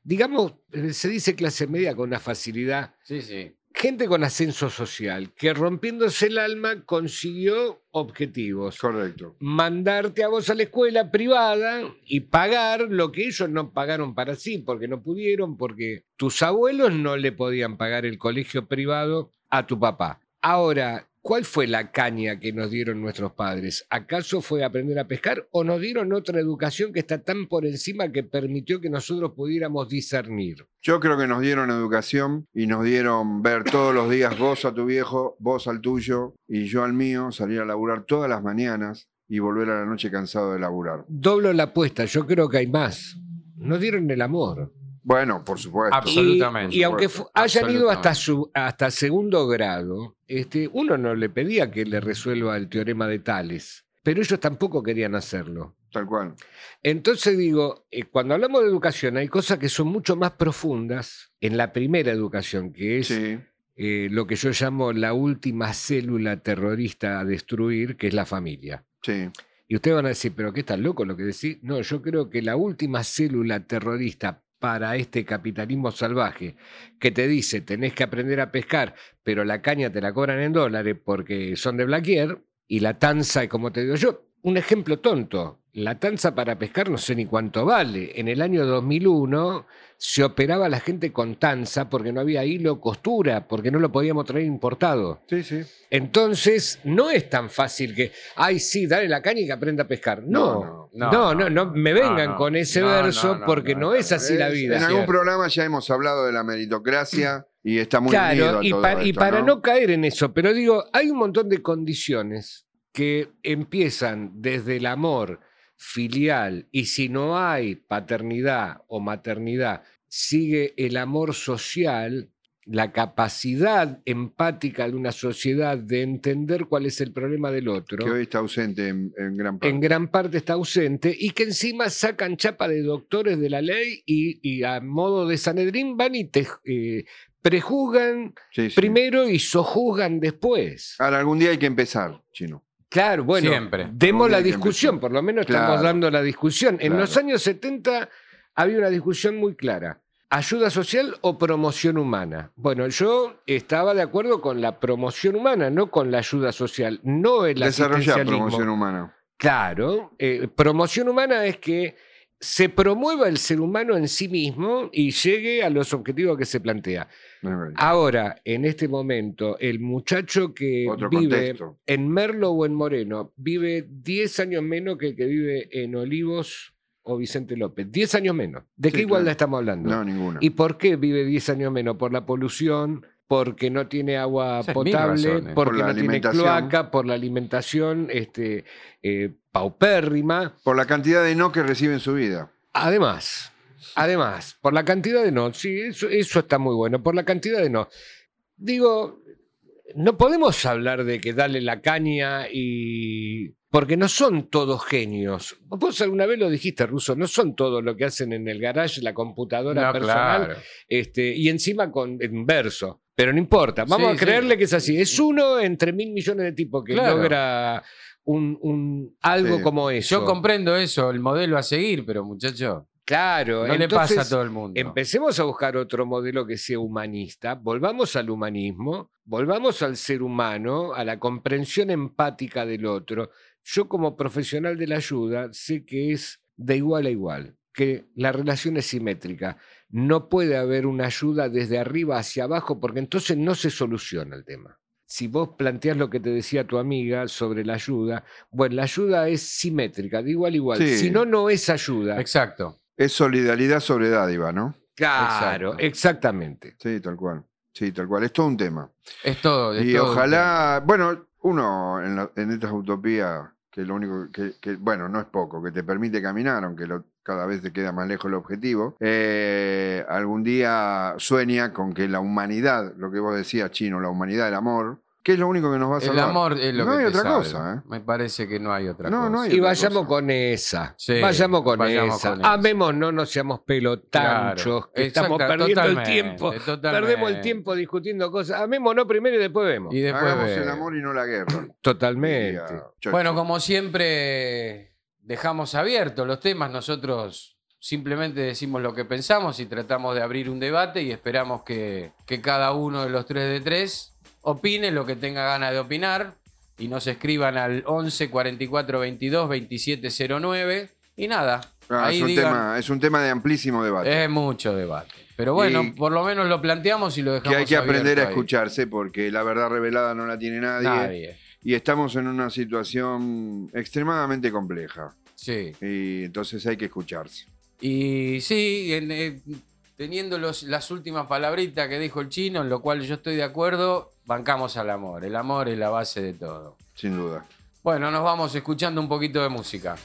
digamos, eh, se dice clase media con una facilidad Sí, sí. Gente con ascenso social que rompiéndose el alma consiguió objetivos. Correcto. Mandarte a vos a la escuela privada y pagar lo que ellos no pagaron para sí, porque no pudieron, porque tus abuelos no le podían pagar el colegio privado a tu papá. Ahora, ¿cuál fue la caña que nos dieron nuestros padres? ¿Acaso fue aprender a pescar o nos dieron otra educación que está tan por encima que permitió que nosotros pudiéramos discernir? Yo creo que nos dieron educación y nos dieron ver todos los días vos a tu viejo, vos al tuyo y yo al mío, salir a laburar todas las mañanas y volver a la noche cansado de laburar. Doblo la apuesta, yo creo que hay más. Nos dieron el amor. Bueno, por supuesto. Abs- Absolutamente. Y, y aunque hayan ido hasta, su, hasta segundo grado, este, uno no le pedía que le resuelva el teorema de Tales, pero ellos tampoco querían hacerlo. Tal cual. Entonces digo, eh, cuando hablamos de educación hay cosas que son mucho más profundas en la primera educación, que es Sí. eh, lo que yo llamo la última célula terrorista a destruir, que es la familia. Sí. Y ustedes van a decir, pero ¿qué tan loco lo que decís? No, yo creo que la última célula terrorista para este capitalismo salvaje que te dice tenés que aprender a pescar, pero la caña te la cobran en dólares porque son de Blaquier y la tanza, como te digo yo, un ejemplo tonto. La tanza para pescar no sé ni cuánto vale. En el año 2001 se operaba la gente con tanza porque no había hilo costura, porque no lo podíamos traer importado. Sí, sí. Entonces, no es tan fácil que, ay, sí, dale la caña y que aprenda a pescar. No, No, no, no, no, no, no, me vengan no. con ese verso no, porque no, no, no. es así la vida. En algún ¿cierto? programa ya hemos hablado de la meritocracia y está muy unido Claro, a y, todo pa- y para ¿no? caer en eso, pero digo, hay un montón de condiciones que empiezan desde el amor filial y si no hay paternidad o maternidad, sigue el amor social, la capacidad empática de una sociedad de entender cuál es el problema del otro. que hoy está ausente en, en gran parte. en gran parte está ausente y que encima sacan chapa de doctores de la ley y, y a modo de Sanedrín van y te eh, prejuzgan Sí, sí. primero y sojuzgan después. Ahora, algún día hay que empezar, chino. Claro, bueno, Siempre. demos la discusión, por lo menos Claro. estamos dando la discusión. En Claro. los años 70 había una discusión muy clara. ¿Ayuda social o promoción humana? Bueno, yo estaba de acuerdo con la promoción humana, no con la ayuda social, no el Desarrollar promoción humana. Claro, eh, promoción humana es que se promueva el ser humano en sí mismo y llegue a los objetivos que se plantea. Ahora, en este momento, el muchacho que Otro vive contexto. en Merlo o en Moreno vive 10 años menos que el que vive en Olivos o Vicente López. 10 años menos. ¿De Sí, qué igualdad claro. estamos hablando? No, ninguna. ¿Y por qué vive 10 años menos? Por la polución, porque no tiene agua Esa potable, razón, ¿eh? porque Por la no tiene alimentación. cloaca, por la alimentación este, eh, paupérrima. Por la cantidad de no que recibe en su vida. Además, además, por la cantidad de no, sí, eso, eso está muy bueno, por la cantidad de no. Digo, no podemos hablar de que dale la caña y... Porque no son todos genios. Vos alguna vez lo dijiste, Ruso, no son todos lo que hacen en el garage, la computadora No, personal, claro. este, y encima con en verso. Pero no importa, vamos Sí, a creerle sí. que es así. Es uno entre mil millones de tipos que Claro. logra un, un- algo Sí. como eso. Yo comprendo eso, el modelo a seguir, pero muchacho, Claro, no le pasa a todo el mundo. Empecemos a buscar otro modelo que sea humanista, volvamos al humanismo, volvamos al ser humano, a la comprensión empática del otro. Yo como profesional de la ayuda sé que es de igual a igual, que la relación es simétrica. No puede haber una ayuda desde arriba hacia abajo porque entonces no se soluciona el tema. Si vos planteás lo que te decía tu amiga sobre la ayuda, bueno, la ayuda es simétrica, de igual a igual. Sí. Si no, no es ayuda. Exacto. Es solidaridad sobre dádiva, ¿no? Claro, Exacto. exactamente. Sí, tal cual. Sí, tal cual. Es todo un tema. Es todo. es Y todo. ojalá, bueno, uno en, la- en estas utopías, que lo único que, que, bueno, no es poco, que te permite caminar, aunque lo- cada vez te queda más lejos el objetivo, eh, algún día sueña con que la humanidad, lo que vos decías, Chino, la humanidad, el amor, que es lo único que nos va a El salvar. amor es lo no que hay te otra cosa, ¿eh? Me parece que no hay otra No, cosa. no hay Y otra vayamos cosa. con esa. Sí, vayamos con vayamos esa. con esa. Amémonos, no seamos pelotanchos, Claro, que estamos perdiendo el tiempo. totalmente. Perdemos el tiempo discutiendo cosas. Amémonos primero y después vemos. Y después Hagamos ve- el amor y no la guerra. Totalmente. Bueno, como siempre, dejamos abiertos los temas. Nosotros simplemente decimos lo que pensamos y tratamos de abrir un debate y esperamos que, que cada uno de los tres de tres opine lo que tenga ganas de opinar y nos escriban al 11 44 22 27 09. Y nada, Ah, ahí es, un digan, tema, es un tema de amplísimo debate. es mucho debate. Pero bueno, Y- por lo menos lo planteamos y lo dejamos que hay que aprender a ahí. escucharse porque la verdad revelada no la tiene nadie, Nadie. Y estamos en una situación extremadamente compleja Sí. y entonces hay que escucharse. Y sí, en, eh, teniendo los- las últimas palabritas que dijo el chino, en lo cual yo estoy de acuerdo, bancamos al amor. El amor es la base de todo. Sin duda. Bueno, nos vamos escuchando un poquito de música.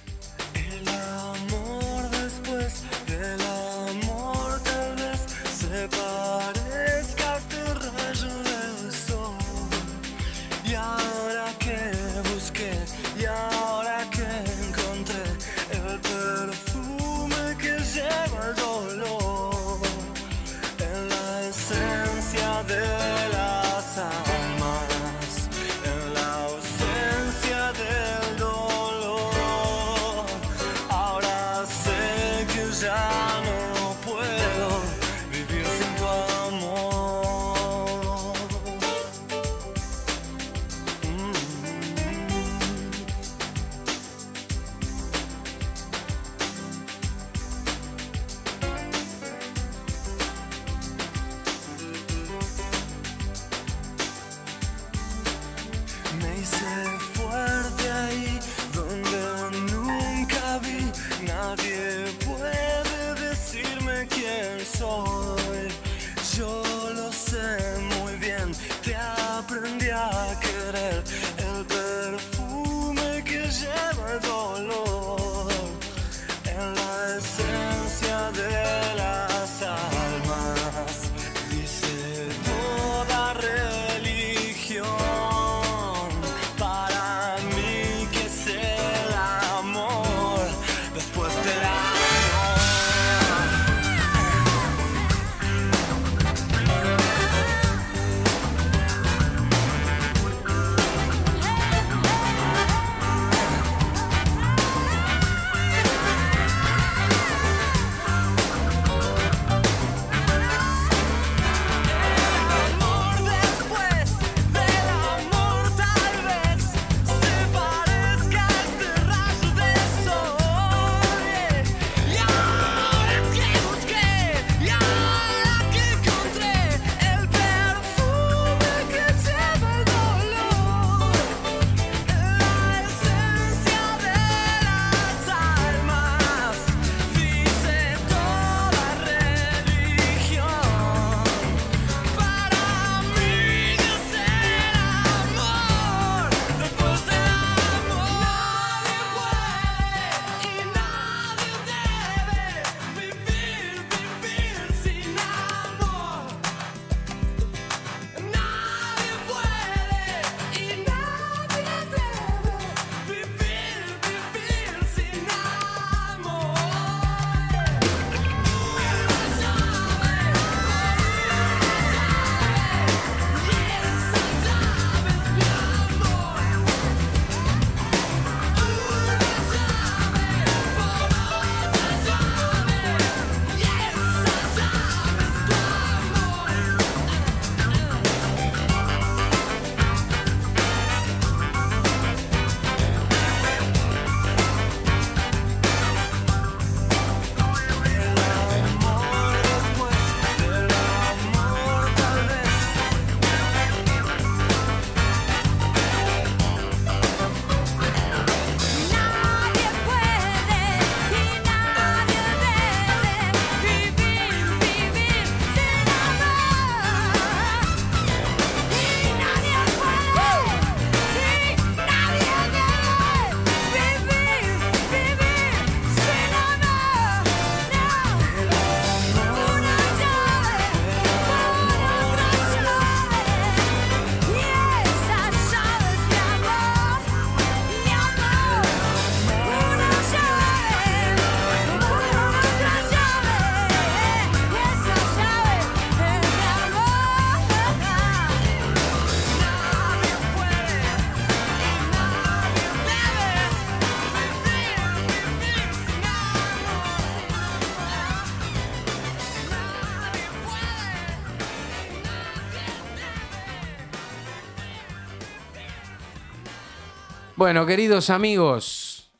Bueno, queridos amigos,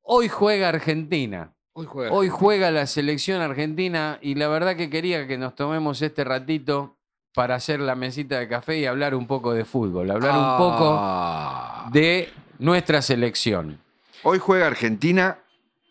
hoy juega Argentina. Hoy juega. Hoy juega la selección argentina y la verdad que quería que nos tomemos este ratito para hacer la mesita de café y hablar un poco de fútbol, hablar un poco Ah. de nuestra selección. Hoy juega Argentina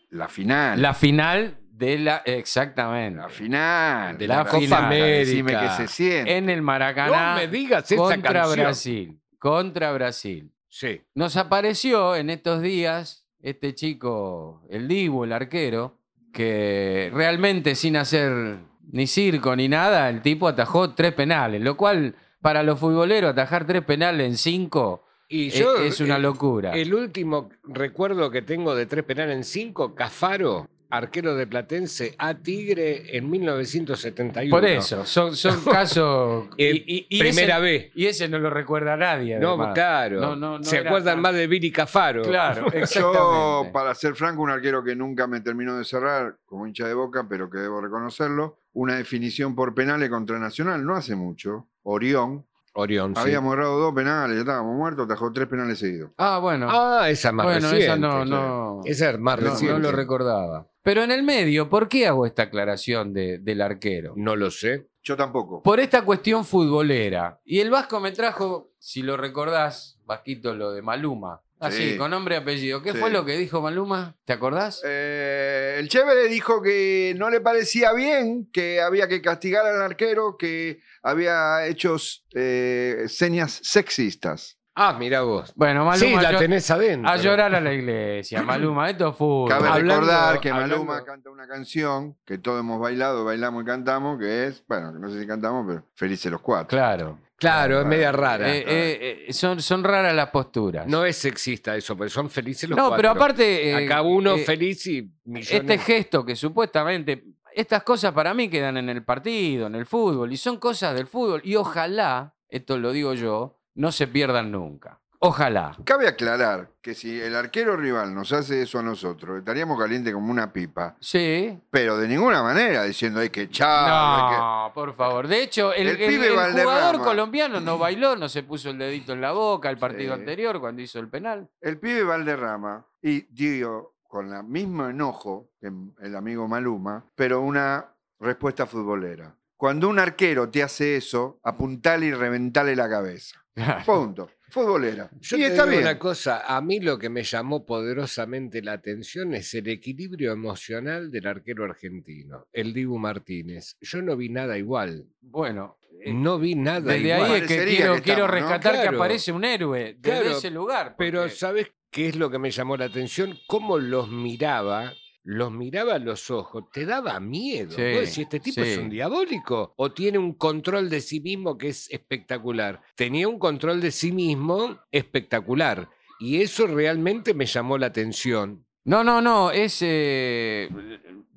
la final. La final de la... Exactamente. La final. De la Ahora, Copa América. que se siente. En el Maracaná No me digas esa contra canción. Brasil. Contra Brasil. Sí. Nos apareció en estos días este chico, el Dibu, el arquero, que realmente sin hacer ni circo ni nada, el tipo atajó tres penales, lo cual para los futboleros atajar tres penales en cinco Y e- yo, es una locura. El último recuerdo que tengo de tres penales en cinco, Cafaro, arquero de Platense, a Tigre en 1971. Por eso, son, son casos... Eh, y, primera ese, vez. Y ese no lo recuerda nadie. No, claro. No, no, no Se era acuerdan tan- más de Billy Cafaro. Claro, Yo, para ser franco, un arquero que nunca me terminó de cerrar, como hincha de boca, pero que debo reconocerlo, una definición por penales contra Nacional, no hace mucho. Orión, Orión, sí. habíamos errado dos penales, ya estábamos muertos, atajó tres penales seguidos. Ah, bueno. Ah, esa es más bueno, reciente. esa no, claro. no, Esa es más no, reciente. no lo recordaba. Pero en el medio, ¿por qué hago esta aclaración de- del arquero? No lo sé. Yo tampoco. Por esta cuestión futbolera. Y el Vasco me trajo, si lo recordás, Vasquito, lo de Maluma. Así, Sí. con nombre y apellido. ¿Qué Sí. fue lo que dijo Maluma? ¿Te acordás? Eh, el chévere dijo que no le parecía bien, que había que castigar al arquero, que había hecho eh, señas sexistas. Ah, mira vos. Bueno, sí, Maluma la llo- tenés adentro. a llorar a la iglesia. Maluma, esto es fútbol. Cabe hablando- recordar que hablando- Maluma canta una canción que todos hemos bailado, bailamos y cantamos, que es, bueno, no sé si cantamos, pero Felices los Cuatro. Claro. Claro, es media rara. Eh, eh, eh, son, son raras las posturas. no es sexista eso, porque son felices los No, cuatro. pero aparte. eh, Acá uno eh, feliz y millones. Este gesto que supuestamente. Estas cosas para mí quedan en el partido, en el fútbol, y son cosas del fútbol. Y ojalá, esto lo digo yo, no se pierdan nunca. Ojalá. Cabe aclarar que si el arquero rival nos hace eso a nosotros, estaríamos calientes como una pipa, Sí. pero de ninguna manera diciendo hay que que... No, por favor. De hecho, el, El el- pibe el Valderrama. jugador colombiano no bailó, no se puso el dedito en la boca el partido Sí. anterior cuando hizo el penal. El pibe Valderrama, y digo con el mismo enojo que el amigo Maluma, pero una respuesta futbolera. Cuando un arquero te hace eso, apuntale y reventale la cabeza. Punto. Futbolera. Yo y te está digo bien. una cosa, a mí lo que me llamó poderosamente la atención es el equilibrio emocional del arquero argentino, el Dibu Martínez. Yo no vi nada igual, Bueno, eh, no vi nada desde igual. ahí es que Parecería quiero, que quiero estamos, ¿no? rescatar que aparece un héroe desde Claro, ese lugar. Pero porque- ¿sabes qué es lo que me llamó la atención? Cómo los miraba, los miraba a los ojos, te daba miedo. Sí, Vos decís, este tipo es un diabólico o tiene un control de sí mismo que es espectacular. Tenía un control de sí mismo espectacular. Y eso realmente me llamó la atención. No, no, no, es... eh,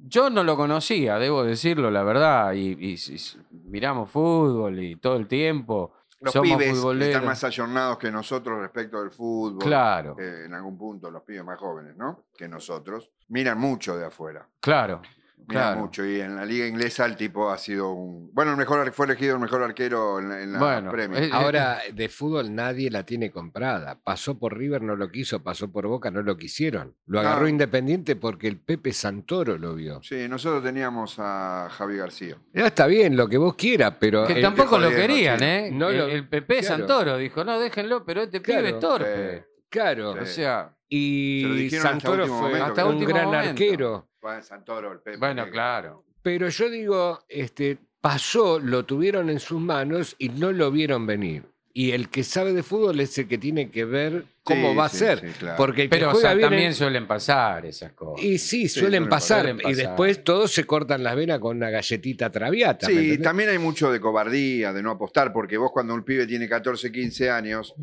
yo no lo conocía, debo decirlo, la verdad, y, y si- si miramos fútbol y todo el tiempo. Los somos pibes futboleros. están más ayornados que nosotros respecto del fútbol. Claro, Eh, en algún punto, los pibes más jóvenes, ¿no? Que nosotros. Miran mucho de afuera. claro, claro. mucho. Y en la liga inglesa el tipo ha sido un... Bueno, el mejor, fue elegido el mejor arquero en en la Bueno, Premier. eh, Ahora, de fútbol nadie la tiene comprada. Pasó por River, no lo quiso, pasó por Boca, no lo quisieron. Lo agarró No. Independiente porque el Pepe Santoro lo vio. Sí, nosotros teníamos a Javi García. Ya está bien, lo que vos quieras, pero... Que el- tampoco lo querían. ¿eh? No el, claro. Santoro dijo, no, déjenlo, pero este Claro, pibe es torpe. eh, Claro. Sí. O sea, Y Se Santoro fue momento, Hasta un gran momento. arquero. Juan Santoro, el Pepe. bueno, que- claro. Pero yo digo, este, pasó, lo tuvieron en sus manos y no lo vieron venir. Y el que sabe de fútbol es el que tiene que ver cómo Sí, va a sí, ser. sí, claro. Porque el que Pero o sea, también es- suelen pasar esas cosas. Y sí, Sí, suelen suelen pasar. suelen Y pasar. después todos se cortan las venas con una galletita traviata. ¿me Sí, también hay mucho de cobardía, de no apostar, porque vos cuando un pibe tiene 14, 15 años,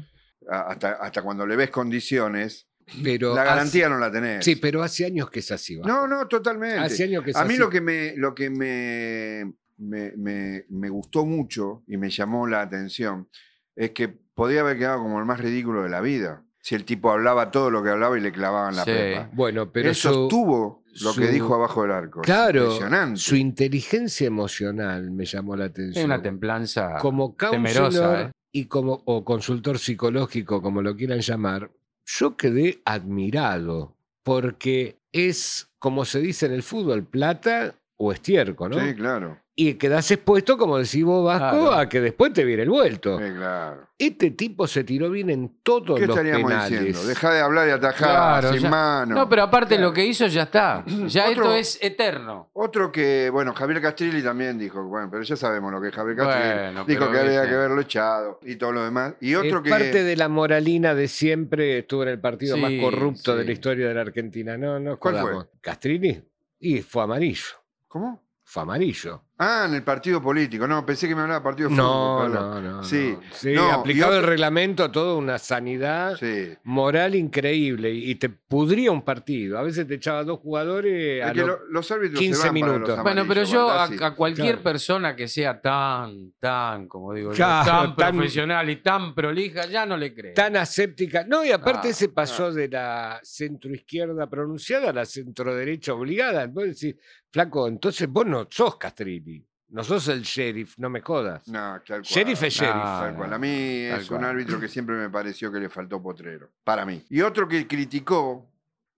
hasta, hasta cuando le ves condiciones, Pero la hace- garantía no la tenés. Sí, pero hace años que es así. Vasco. No, no, totalmente. Hace años que es A mí así. lo que me, lo que me, me, me- me gustó mucho y me llamó la atención es que podía haber quedado como el más ridículo de la vida. Si el tipo hablaba todo lo que hablaba y le clavaban la Sí. pepa. Bueno, pero Él su- sostuvo lo que su- dijo abajo del arco. Claro, Impresionante. su inteligencia emocional me llamó la atención. Es una templanza como temerosa. ¿eh? Y como o consultor psicológico, como lo quieran llamar, yo quedé admirado porque es, como se dice en el fútbol, plata o estiércol, ¿no? Sí, claro. Y quedás expuesto, como decís vos, Vasco, Claro. a que después te viene el vuelto. Sí, claro. Este tipo se tiró bien en todos ¿Qué los estaríamos penales. diciendo? Deja de hablar y atajar Claro, sin ya- mano. No, pero aparte Claro. lo que hizo ya está. Ya Otro- esto es eterno. Otro que, bueno, Javier Castrilli también dijo, bueno, pero ya sabemos lo que es Javier Castrilli. Bueno, dijo que había que haberlo echado y todo lo demás. Y otro Es que. parte de la moralina de siempre estuvo en el partido más Sí, corrupto de la historia de la Argentina. No, no ¿Cuál fue? ¿Castrini? Y fue amarillo. ¿Cómo? Fue amarillo. Ah, en el partido político. No, pensé que me hablaba de partido de No, fútbol. no, no. Sí, no. Sí, no, aplicado otro- el reglamento, toda una sanidad Sí. moral increíble y te pudría un partido. A veces te echaba dos jugadores a Es que los árbitros 15 se van para minutos. los Bueno, pero yo a, a cualquier Claro. persona que sea tan, tan, como digo yo, tan tan- profesional y tan prolija, ya no le creo. tan aséptica. No, y aparte Ah, se pasó de la centroizquierda pronunciada a la centroderecha obligada. Vos decís, flaco, entonces vos no sos Castrilli, no sos el sheriff, no me jodas. No, tal cual. Sheriff es sheriff. Tal cual. A mí tal es un cual. árbitro que siempre me pareció que le faltó potrero. Para mí. Y otro que criticó,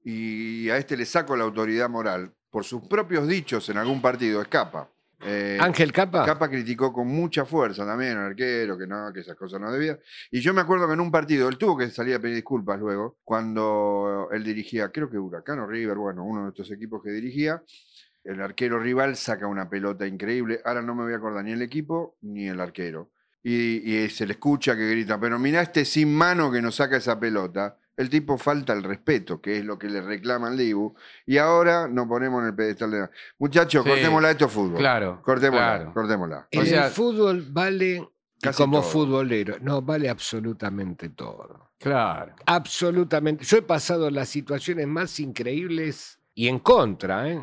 y a este le saco la autoridad moral, por sus propios dichos en algún partido, es Capa. Eh, Ángel Capa. Capa criticó con mucha fuerza también al arquero, que no, que esas cosas no debía. Y yo me acuerdo que en un partido, él tuvo que salir a pedir disculpas luego, cuando él dirigía, creo que Huracán o River, bueno, uno de estos equipos que dirigía, el arquero rival saca una pelota increíble. Ahora no me voy a acordar ni el equipo ni el arquero. Y, y se le escucha que grita, pero mirá este sin mano que nos saca esa pelota. El tipo falta el respeto, que es lo que le reclama al Dibu. Y ahora nos ponemos en el pedestal de... Muchachos, Sí, cortémosla, esto es fútbol. Claro. Cortémosla, claro. cortémosla. En O sea- el fútbol vale, Casi como todo. futbolero, no, vale absolutamente todo. Claro. Absolutamente. Yo he pasado las situaciones más increíbles y en contra, ¿eh?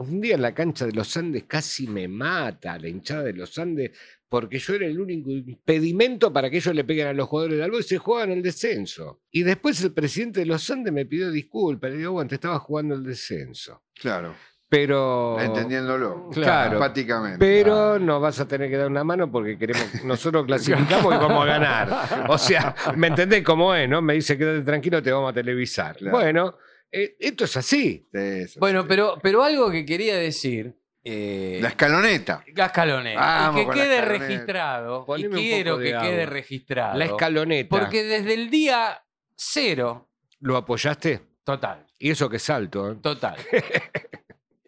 Un día en la cancha de los Andes casi me mata la hinchada de los Andes porque yo era el único impedimento para que ellos le peguen a los jugadores de Albo y se jugaban el descenso. Y después el presidente de los Andes me pidió disculpas. Le digo, bueno, te estaba jugando el descenso. Claro, Pero. entendiéndolo. Claro. Empáticamente. Pero nos vas a tener que dar una mano porque queremos, nosotros clasificamos y vamos a ganar. O sea, ¿me entendés cómo es, no? Me dice, quédate tranquilo, te vamos a televisar. Claro. Bueno, eh, esto es así. Sí, eso Bueno, sí. pero, pero algo que quería decir. Eh, La escaloneta. Gascalone. Vamos y que la quede escaloneta. registrado. Poneme y quiero que quede registrado. La escaloneta. Porque desde el día cero, ¿Lo apoyaste? total, Y eso que salto. ¿eh? total.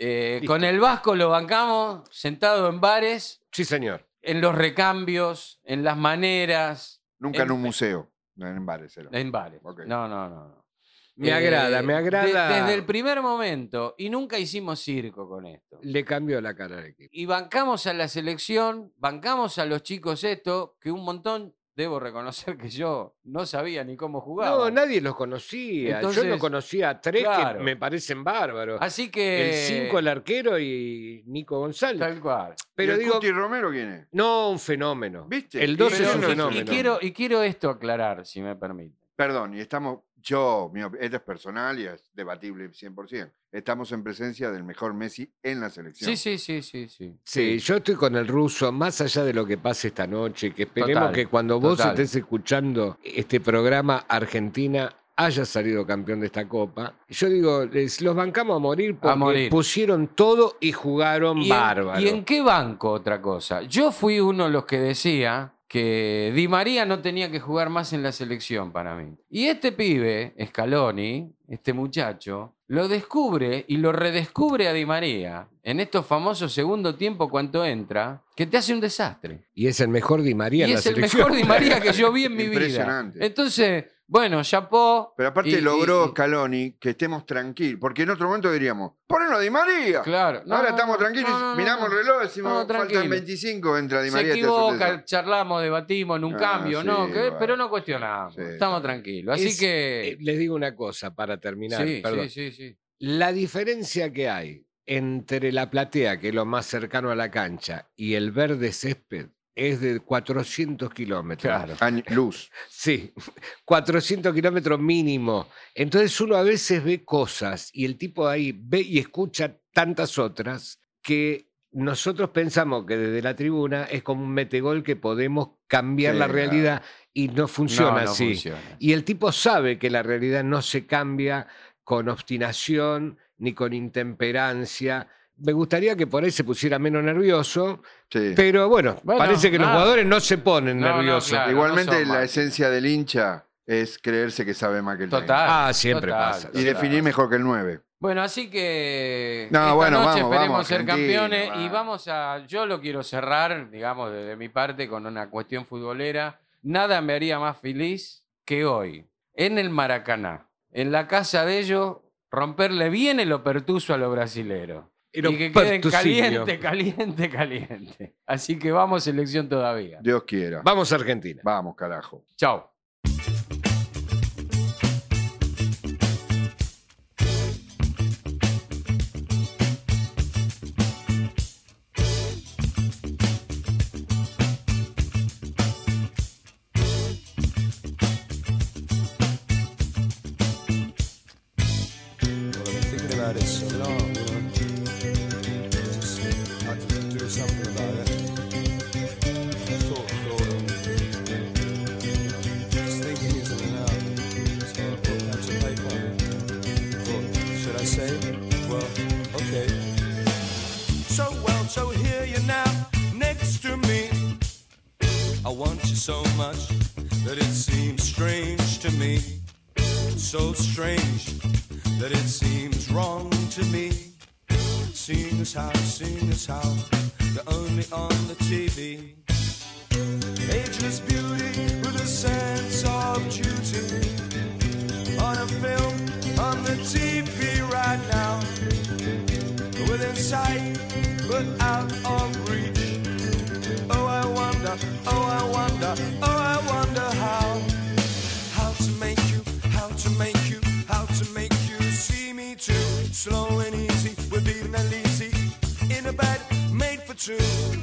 Eh, con el Vasco lo bancamos sentado en bares, Sí, señor. en los recambios, en las maneras, Nunca en En- un museo. No, En bares era. en bares. Ok. No, no, no. Me Eh, agrada, me de- agrada. desde el primer momento, y nunca hicimos circo con esto. Le cambió la cara al equipo. Y bancamos a la selección, bancamos a los chicos esto, que un montón, debo reconocer que yo no sabía ni cómo jugaba. No, nadie los conocía. Yo no conocía a tres claro. que me parecen bárbaros. Así que. El 5, el arquero y Nico González. Tal cual. Pero ¿Y el digo, Cuti Romero quién es? no un fenómeno. ¿Viste? El 12 Pero es un no- fenómeno. Y quiero, y quiero esto aclarar, si me permite. Perdón, y estamos, yo, mi esto es personal y es debatible 100%. Estamos en presencia del mejor Messi en la selección. Sí, sí, sí, sí, sí. Sí, yo estoy con el ruso, más allá de lo que pase esta noche, que esperemos Total, que cuando vos total. estés escuchando este programa, Argentina haya salido campeón de esta copa. Yo digo, les, los bancamos a morir porque morir. pusieron todo y jugaron ¿Y en, bárbaro. ¿Y en qué banco otra cosa? Yo fui uno de los que decía que Di María no tenía que jugar más en la selección para mí. Y este pibe, Scaloni, este muchacho, lo descubre y lo redescubre a Di María en estos famosos segundo tiempo cuando entra, que te hace un desastre. Y es el mejor Di María y en la es el mejor Di María que yo vi en mi vida. Impresionante. Entonces, bueno, chapó. Pero aparte y- logró y- y- Scaloni que estemos tranquilos, porque en otro momento diríamos, ponelo a Di María. Claro. No, Ahora no, estamos tranquilos, no, no, no, miramos no. el reloj, decimos, No, faltan tranquilo. 25, entra Di Se María. un equivoca, charlamos, debatimos en un Ah, cambio, sí, ¿no? que- pero no cuestionamos. Sí. Estamos tranquilos. Así Es- que. eh, les digo una cosa para terminar. sí, perdón. sí, sí, sí. La diferencia que hay entre la platea, que es lo más cercano a la cancha, y el verde césped es de 400 kilómetros. Claro. Año- luz. Sí, 400 kilómetros mínimo. Entonces uno a veces ve cosas y el tipo ahí ve y escucha tantas otras que nosotros pensamos que desde la tribuna es como un metegol que podemos cambiar Sí, la claro. realidad y no funciona No, no así. funciona. Y el tipo sabe que la realidad no se cambia con obstinación ni con intemperancia. Me gustaría que por ahí se pusiera menos nervioso, Sí. pero bueno, Bueno, parece que los jugadores no se ponen No, no, nerviosos. claro. Igualmente la mal. esencia del hincha es creerse que sabe más que el técnico. Total. Ah, siempre total, pasa. Y total. definir mejor que el 9. Bueno, así que No, esta bueno, noche vamos, esperemos vamos, ser campeones y vamos. vamos a, yo lo quiero cerrar, digamos, desde mi parte con una cuestión futbolera. Nada me haría más feliz que hoy, en el Maracaná, en la casa de ellos, romperle bien el opertuso a los brasileros. Y que queden caliente, caliente, caliente. Así que vamos, selección todavía. Dios quiera. Vamos a Argentina. Vamos, carajo. Chao. Made for two.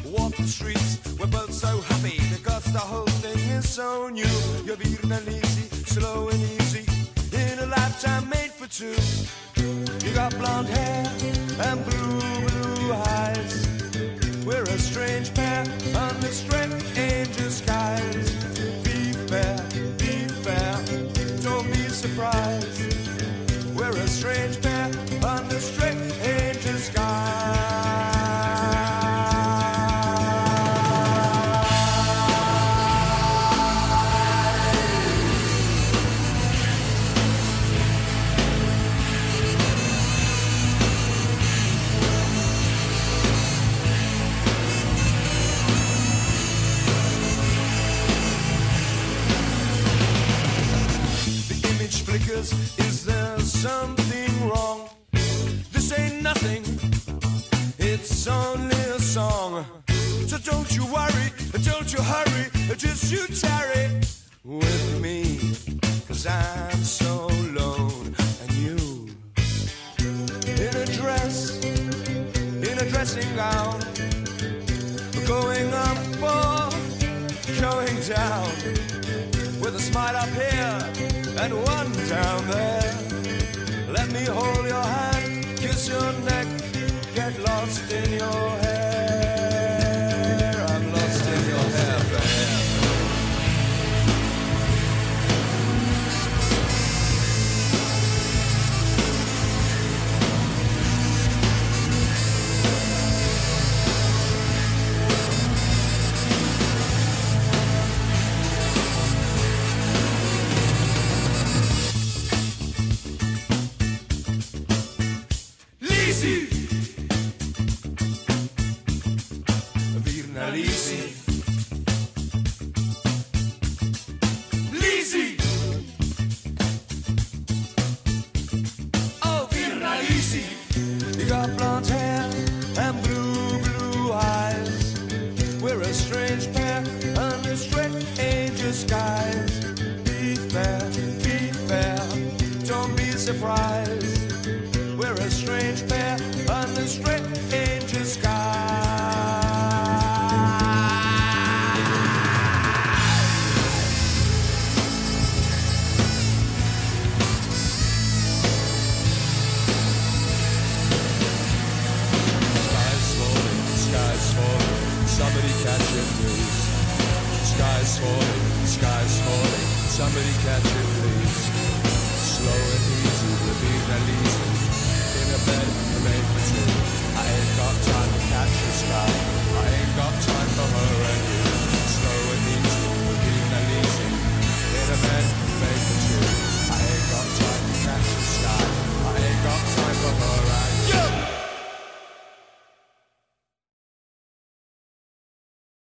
Walk the streets, we're both so happy because the whole thing is so new. You're beating and easy, slow and easy in a lifetime made for two. You got blonde hair and blue, blue eyes. We're a strange pair under strange skies. Don't you worry, don't you hurry, just you tarry with me. Cause I'm so alone and you in a dress, in a dressing gown, going up or going down with a smile up here and one down there. Let me hold your hand, kiss your neck, get lost in your hair.